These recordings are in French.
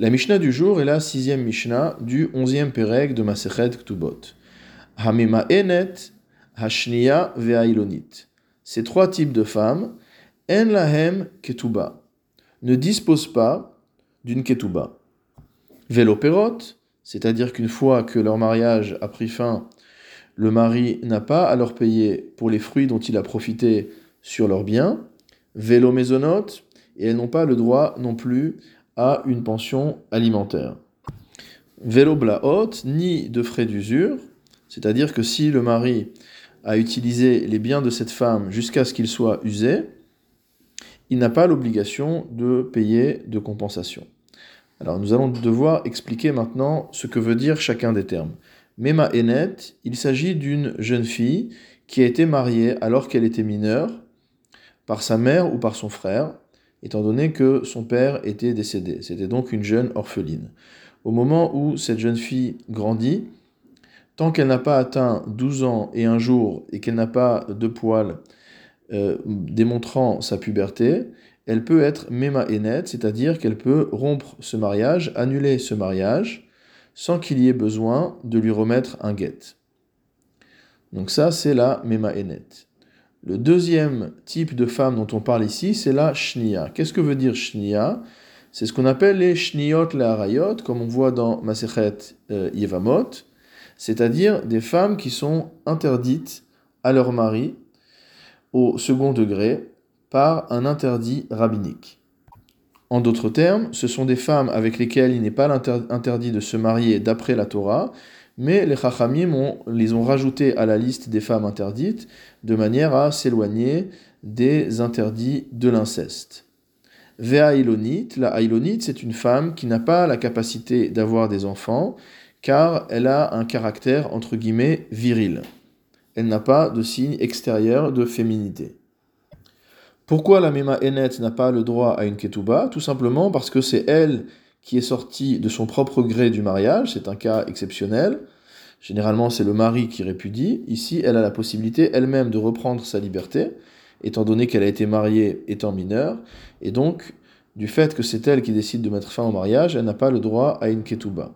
La Mishnah du jour est la sixième Mishnah du onzième Perek de Masechet Ktubot. Hamima Enet, Hashniya Ve'ailonit. Ces trois types de femmes, En Lahem Ketuba, ne disposent pas d'une Ketuba. Véloperot, c'est-à-dire qu'une fois que leur mariage a pris fin, le mari n'a pas à leur payer pour les fruits dont il a profité sur leurs biens. Vélo et elles n'ont pas le droit non plus à une pension alimentaire. Vélo blaot, ni de frais d'usure, c'est-à-dire que si le mari a utilisé les biens de cette femme jusqu'à ce qu'ils soient usés, il n'a pas l'obligation de payer de compensation. Alors nous allons devoir expliquer maintenant ce que veut dire chacun des termes. Mema Enet, il s'agit d'une jeune fille qui a été mariée alors qu'elle était mineure par sa mère ou par son frère, étant donné que son père était décédé. C'était donc une jeune orpheline. Au moment où cette jeune fille grandit, tant qu'elle n'a pas atteint 12 ans et un jour et qu'elle n'a pas de poils euh, démontrant sa puberté, elle peut être mema net, c'est-à-dire qu'elle peut rompre ce mariage, annuler ce mariage, sans qu'il y ait besoin de lui remettre un guet. Donc ça, c'est la mema. Le deuxième type de femme dont on parle ici, c'est la shnia. Qu'est-ce que veut dire shnia? C'est ce qu'on appelle les shniot la harayot, comme on voit dans Masechet euh, Yevamot, c'est-à-dire des femmes qui sont interdites à leur mari au second degré par un interdit rabbinique. En d'autres termes, ce sont des femmes avec lesquelles il n'est pas interdit de se marier d'après la Torah, mais les Chachamim les ont rajoutées à la liste des femmes interdites de manière à s'éloigner des interdits de l'inceste. Vea Ilonit, la Ilonit, c'est une femme qui n'a pas la capacité d'avoir des enfants, car elle a un caractère entre guillemets viril. Elle n'a pas de signe extérieur de féminité. Pourquoi la Mema Enet n'a pas le droit à une Ketouba Tout simplement parce que c'est elle qui est sortie de son propre gré du mariage, c'est un cas exceptionnel. Généralement, c'est le mari qui répudie. Ici, elle a la possibilité elle-même de reprendre sa liberté, étant donné qu'elle a été mariée étant mineure. Et donc, du fait que c'est elle qui décide de mettre fin au mariage, elle n'a pas le droit à une ketouba.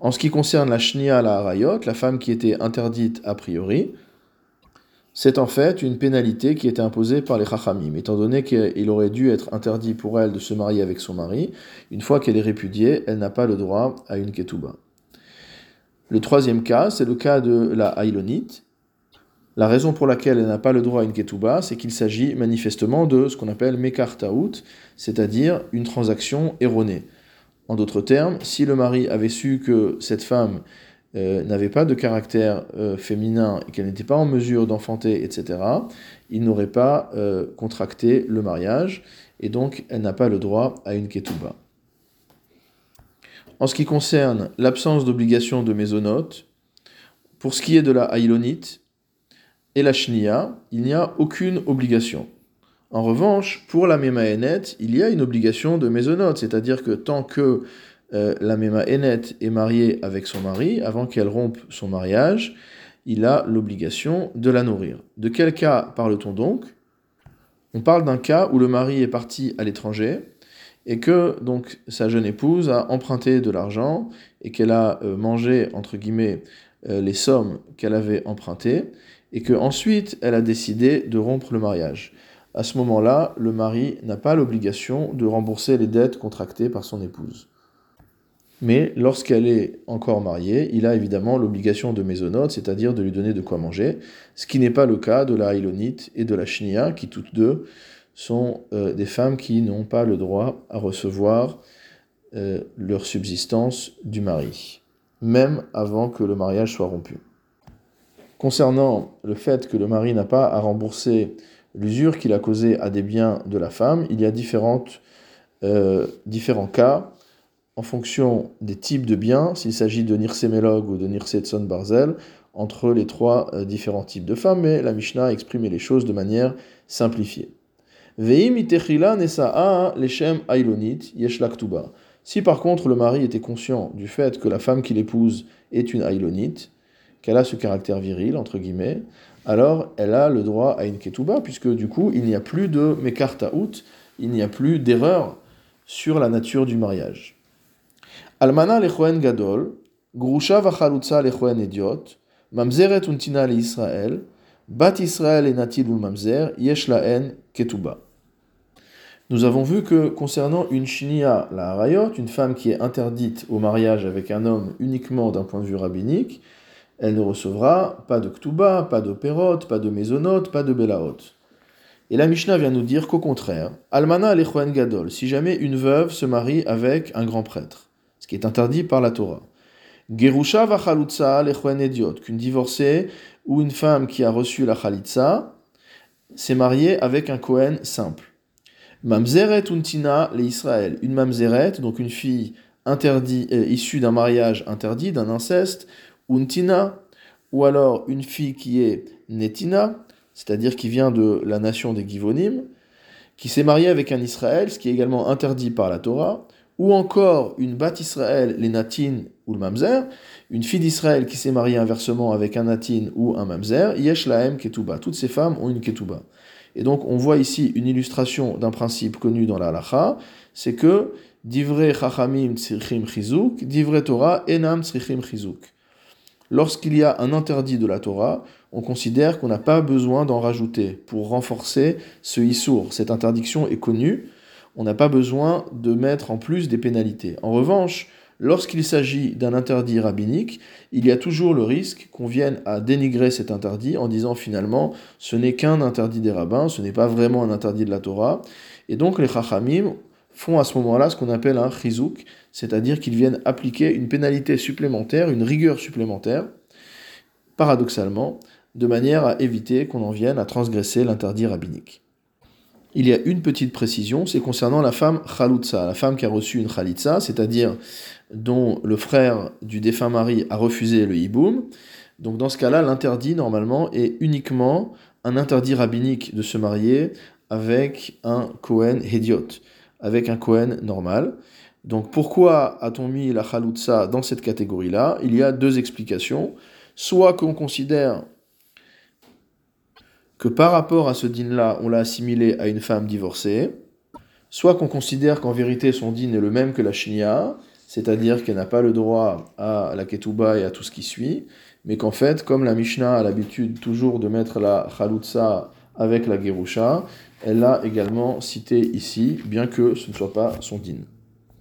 En ce qui concerne la shnia la harayot, la femme qui était interdite a priori, c'est en fait une pénalité qui était imposée par les chachamim, étant donné qu'il aurait dû être interdit pour elle de se marier avec son mari. Une fois qu'elle est répudiée, elle n'a pas le droit à une ketouba. Le troisième cas, c'est le cas de la haïlonite. La raison pour laquelle elle n'a pas le droit à une ketouba, c'est qu'il s'agit manifestement de ce qu'on appelle mekartaout, c'est-à-dire une transaction erronée. En d'autres termes, si le mari avait su que cette femme euh, n'avait pas de caractère euh, féminin et qu'elle n'était pas en mesure d'enfanter, etc., il n'aurait pas euh, contracté le mariage et donc elle n'a pas le droit à une ketouba. En ce qui concerne l'absence d'obligation de mésonote, pour ce qui est de la haïlonite et la shnia, il n'y a aucune obligation. En revanche, pour la mémaénet, il y a une obligation de mésonote, c'est-à-dire que tant que euh, la Mema Enet est mariée avec son mari, avant qu'elle rompe son mariage, il a l'obligation de la nourrir. De quel cas parle-t-on donc? On parle d'un cas où le mari est parti à l'étranger et que donc sa jeune épouse a emprunté de l'argent et qu'elle a euh, mangé entre guillemets euh, les sommes qu'elle avait empruntées et que ensuite elle a décidé de rompre le mariage. À ce moment-là, le mari n'a pas l'obligation de rembourser les dettes contractées par son épouse. Mais lorsqu'elle est encore mariée, il a évidemment l'obligation de mésonote, c'est-à-dire de lui donner de quoi manger, ce qui n'est pas le cas de la Haïlonite et de la Shnia, qui toutes deux sont euh, des femmes qui n'ont pas le droit à recevoir euh, leur subsistance du mari, même avant que le mariage soit rompu. Concernant le fait que le mari n'a pas à rembourser l'usure qu'il a causée à des biens de la femme, il y a euh, différents cas en fonction des types de biens, s'il s'agit de Nirsemelog ou de Nirsetson Barzel, entre les trois euh, différents types de femmes, mais la Mishnah a exprimé les choses de manière simplifiée. Si par contre le mari était conscient du fait que la femme qu'il épouse est une ailonite, qu'elle a ce caractère viril, entre guillemets, alors elle a le droit à une ketouba, puisque du coup il n'y a plus de mekartaout, il n'y a plus d'erreur sur la nature du mariage. Almana lechoen gadol, grusha vachalutza lechoen idiot, mamzeret untina Israël, bat Israël et natil mamzer, yesh ketuba. Nous avons vu que concernant une shinia, la harayot, une femme qui est interdite au mariage avec un homme uniquement d'un point de vue rabbinique, elle ne recevra pas de ktuba, pas de pas de mésonote, pas de belaot. Et la Mishnah vient nous dire qu'au contraire, almana alechoen gadol, si jamais une veuve se marie avec un grand prêtre, ce qui est interdit par la Torah. Gerusha vachalutza alechoen ediot, qu'une divorcée ou une femme qui a reçu la chalitza s'est mariée avec un Kohen simple. Mamzeret untina le Israël. Une mamzeret, donc une fille interdite, euh, issue d'un mariage interdit, d'un inceste, untina, ou alors une fille qui est netina, c'est-à-dire qui vient de la nation des Givonim, qui s'est mariée avec un Israël, ce qui est également interdit par la Torah, ou encore une bat Israël, les ou le mamzer, une fille d'Israël qui s'est mariée inversement avec un natin ou un mamzer, yesh laem ketuba. Toutes ces femmes ont une ketuba. Et donc on voit ici une illustration d'un principe connu dans la halacha, c'est que divrei chachamim tzrichim chizuk, divrei Torah enam tzrichim chizuk. Lorsqu'il y a un interdit de la Torah, on considère qu'on n'a pas besoin d'en rajouter pour renforcer ce issour. Cette interdiction est connue, on n'a pas besoin de mettre en plus des pénalités. En revanche, Lorsqu'il s'agit d'un interdit rabbinique, il y a toujours le risque qu'on vienne à dénigrer cet interdit en disant finalement ce n'est qu'un interdit des rabbins, ce n'est pas vraiment un interdit de la Torah. Et donc les chachamim font à ce moment-là ce qu'on appelle un chizouk, c'est-à-dire qu'ils viennent appliquer une pénalité supplémentaire, une rigueur supplémentaire, paradoxalement, de manière à éviter qu'on en vienne à transgresser l'interdit rabbinique il y a une petite précision, c'est concernant la femme Khaloutsa, la femme qui a reçu une Khalitsa, c'est-à-dire dont le frère du défunt mari a refusé le hiboum. Donc dans ce cas-là, l'interdit normalement est uniquement un interdit rabbinique de se marier avec un Kohen Hediot, avec un Kohen normal. Donc pourquoi a-t-on mis la Khaloutsa dans cette catégorie-là? Il y a deux explications. Soit qu'on considère que par rapport à ce din-là, on l'a assimilé à une femme divorcée, soit qu'on considère qu'en vérité son din est le même que la shinya, c'est-à-dire qu'elle n'a pas le droit à la ketouba et à tout ce qui suit, mais qu'en fait, comme la Mishnah a l'habitude toujours de mettre la chalutza avec la gerusha, elle l'a également cité ici, bien que ce ne soit pas son din.